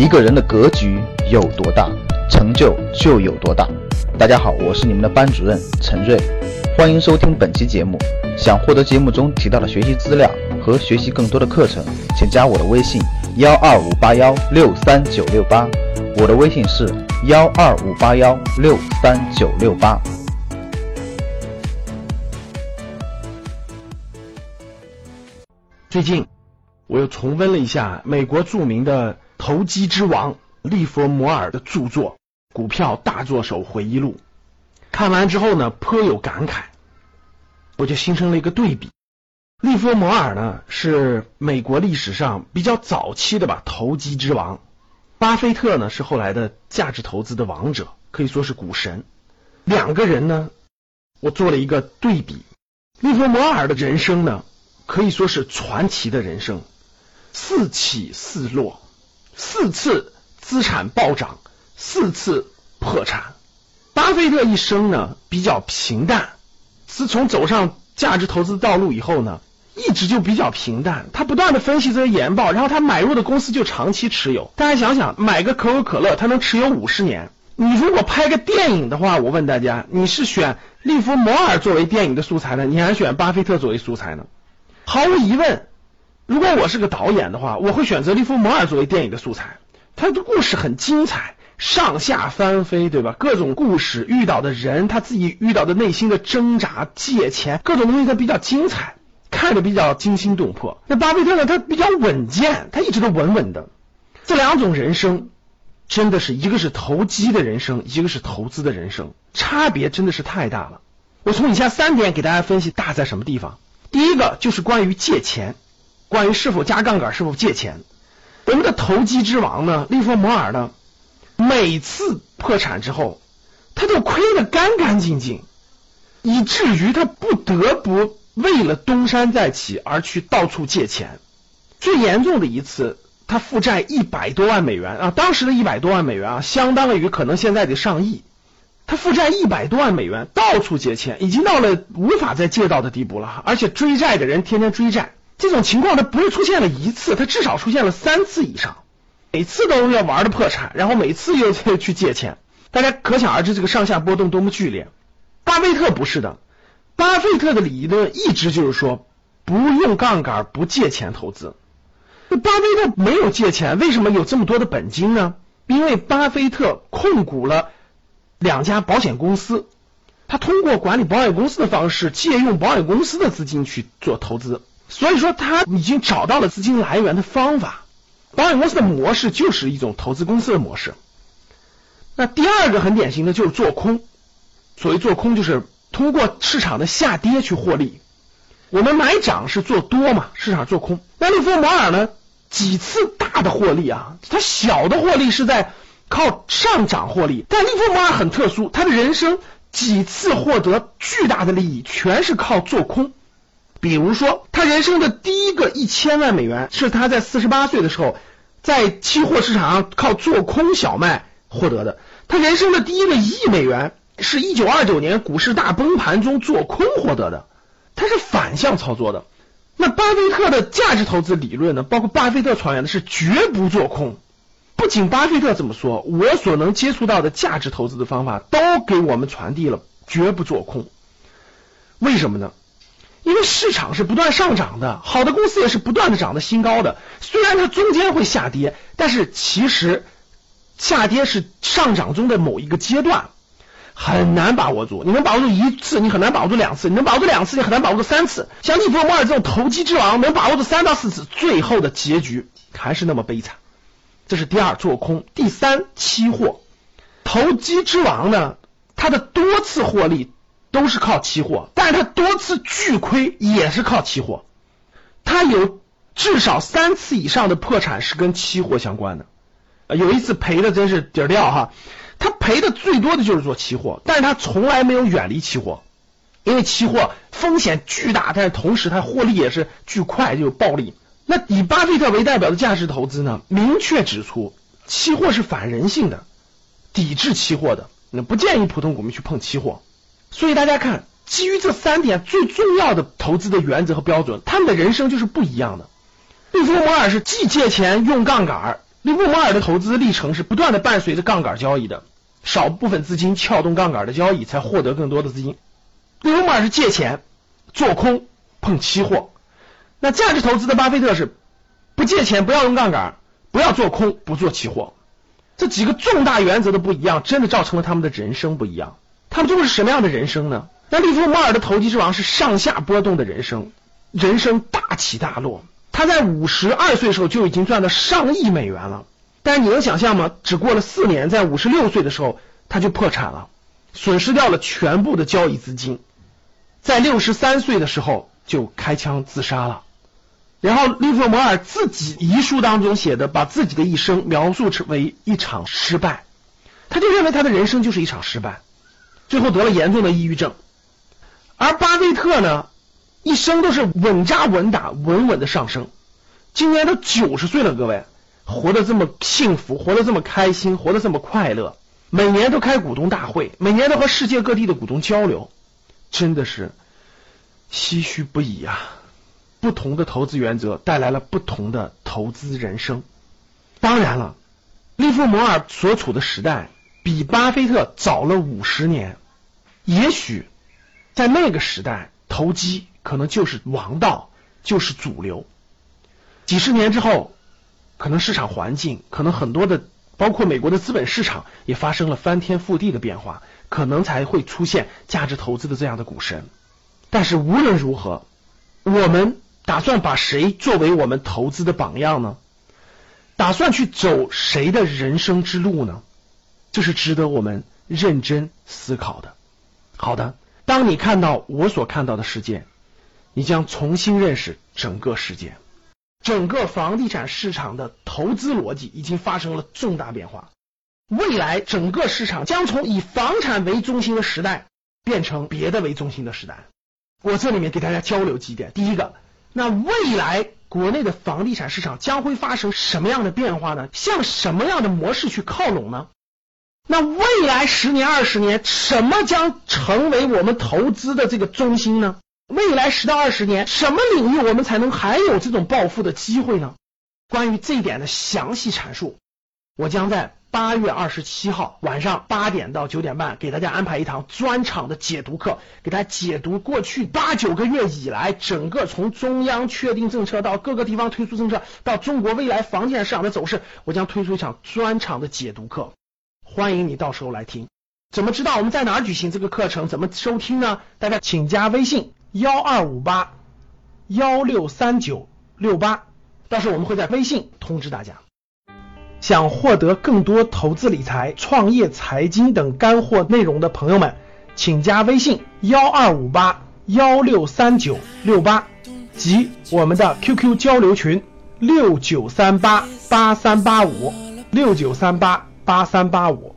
一个人的格局有多大，成就就有多大。大家好，我是你们的班主任陈瑞，欢迎收听本期节目。想获得节目中提到的学习资料和学习更多的课程，请加我的微信幺二五八幺六三九六八。我的微信是幺二五八幺六三九六八。最近，我又重温了一下美国著名的投机之王利弗摩尔的著作《股票大作手回忆录》。看完之后呢，颇有感慨，我就形成了一个对比。利弗摩尔呢，是美国历史上比较早期的吧投机之王。巴菲特呢，是后来的价值投资的王者，可以说是股神。两个人呢，我做了一个对比。利弗摩尔的人生呢。可以说是传奇的人生，四起四落，四次资产暴涨，四次破产。巴菲特一生呢比较平淡，自从走上价值投资道路以后呢，一直就比较平淡。他不断的分析这些研报，然后他买入的公司就长期持有。大家想想，买个可口可乐，他能持有五十年。你如果拍个电影的话，我问大家，你是选利弗摩尔作为电影的素材呢，你还是选巴菲特作为素材呢？毫无疑问，如果我是个导演的话，我会选择利弗摩尔作为电影的素材。他的故事很精彩，上下翻飞，对吧？各种故事遇到的人，他自己遇到的内心的挣扎、借钱，各种东西他比较精彩，看着比较惊心动魄。那巴菲特呢？他比较稳健，他一直都稳稳的。这两种人生，真的是一个是投机的人生，一个是投资的人生，差别真的是太大了。我从以下三点给大家分析，大在什么地方？第一个就是关于借钱，关于是否加杠杆，是否借钱。我们的投机之王呢，利弗摩尔呢，每次破产之后，他都亏得干干净净，以至于他不得不为了东山再起而去到处借钱。最严重的一次，他负债一百多万美元啊，当时的一百多万美元啊，相当于可能现在的上亿。他负债一百多万美元，到处借钱，已经到了无法再借到的地步了。而且追债的人天天追债，这种情况它不是出现了一次，它至少出现了三次以上，每次都要玩的破产，然后每次又去去借钱。大家可想而知这个上下波动多么剧烈。巴菲特不是的，巴菲特的理论一直就是说不用杠杆，不借钱投资。巴菲特没有借钱，为什么有这么多的本金呢？因为巴菲特控股了。两家保险公司，他通过管理保险公司的方式，借用保险公司的资金去做投资，所以说他已经找到了资金来源的方法。保险公司的模式就是一种投资公司的模式。那第二个很典型的就是做空，所谓做空就是通过市场的下跌去获利。我们买涨是做多嘛，市场做空。那利弗摩尔呢，几次大的获利啊，它小的获利是在。靠上涨获利，但利弗莫尔很特殊，他的人生几次获得巨大的利益，全是靠做空。比如说，他人生的第一个一千万美元是他在四十八岁的时候，在期货市场上靠做空小麦获得的。他人生的第一个亿美元是一九二九年股市大崩盘中做空获得的，他是反向操作的。那巴菲特的价值投资理论呢？包括巴菲特传言的是绝不做空。不仅巴菲特这么说，我所能接触到的价值投资的方法都给我们传递了绝不做空。为什么呢？因为市场是不断上涨的，好的公司也是不断的涨的新高的。虽然它中间会下跌，但是其实下跌是上涨中的某一个阶段，很难把握住。你能把握住一次，你很难把握住两次；你能把握住两次，你很难把握住三次。像利弗莫尔这种投机之王，能把握住三到四次，最后的结局还是那么悲惨。这是第二做空，第三期货投机之王呢？他的多次获利都是靠期货，但是他多次巨亏也是靠期货。他有至少三次以上的破产是跟期货相关的，有一次赔的真是底儿掉哈。他赔的最多的就是做期货，但是他从来没有远离期货，因为期货风险巨大，但是同时他获利也是巨快，就有暴利。那以巴菲特为代表的价值投资呢？明确指出，期货是反人性的，抵制期货的，那不建议普通股民去碰期货。所以大家看，基于这三点最重要的投资的原则和标准，他们的人生就是不一样的。利弗摩尔是既借钱用杠杆，利弗摩尔的投资历程是不断的伴随着杠杆交易的，少部分资金撬动杠杆的交易，才获得更多的资金。利弗摩尔是借钱做空碰期货，那价值投资的巴菲特是不借钱，不要用杠杆，不要做空，不做期货。这几个重大原则的不一样，真的造成了他们的人生不一样。他们都是什么样的人生呢？那利弗莫尔的投机之王是上下波动的人生，人生大起大落。他在五十二岁的时候就已经赚了上亿美元了，但你能想象吗？只过了四年，在五十六岁的时候他就破产了，损失掉了全部的交易资金，在六十三岁的时候就开枪自杀了。然后利弗摩尔自己遗书当中写的，把自己的一生描述成为一场失败，他就认为他的人生就是一场失败，最后得了严重的抑郁症。而巴菲特呢，一生都是稳扎稳打，稳稳的上升，今年都九十岁了，各位活得这么幸福，活得这么开心，活得这么快乐，每年都开股东大会，每年都和世界各地的股东交流，真的是唏嘘不已啊。不同的投资原则带来了不同的投资人生。当然了，利弗摩尔所处的时代比巴菲特早了五十年。也许在那个时代，投机可能就是王道，就是主流。几十年之后，可能市场环境，可能很多的，包括美国的资本市场也发生了翻天覆地的变化，可能才会出现价值投资的这样的股神。但是无论如何，我们。打算把谁作为我们投资的榜样呢？打算去走谁的人生之路呢？这是值得我们认真思考的。好的，当你看到我所看到的世界，你将重新认识整个世界。整个房地产市场的投资逻辑已经发生了重大变化。未来整个市场将从以房产为中心的时代变成别的为中心的时代。我这里面给大家交流几点。第一个。那未来国内的房地产市场将会发生什么样的变化呢？向什么样的模式去靠拢呢？那未来十年、二十年，什么将成为我们投资的这个中心呢？未来十到二十年，什么领域我们才能还有这种暴富的机会呢？关于这一点的详细阐述，我将在。八月二十七号晚上八点到九点半，给大家安排一堂专场的解读课，给大家解读过去八九个月以来，整个从中央确定政策到各个地方推出政策，到中国未来房地产市场的走势，我将推出一场专场的解读课，欢迎你到时候来听。怎么知道我们在哪举行这个课程？怎么收听呢？大家请加微信幺二五八幺六三九六八，到时候我们会在微信通知大家。想获得更多投资理财、创业财经等干货内容的朋友们，请加微信幺二五八幺六三九六八及我们的 QQ 交流群六九三八八三八五六九三八八三八五。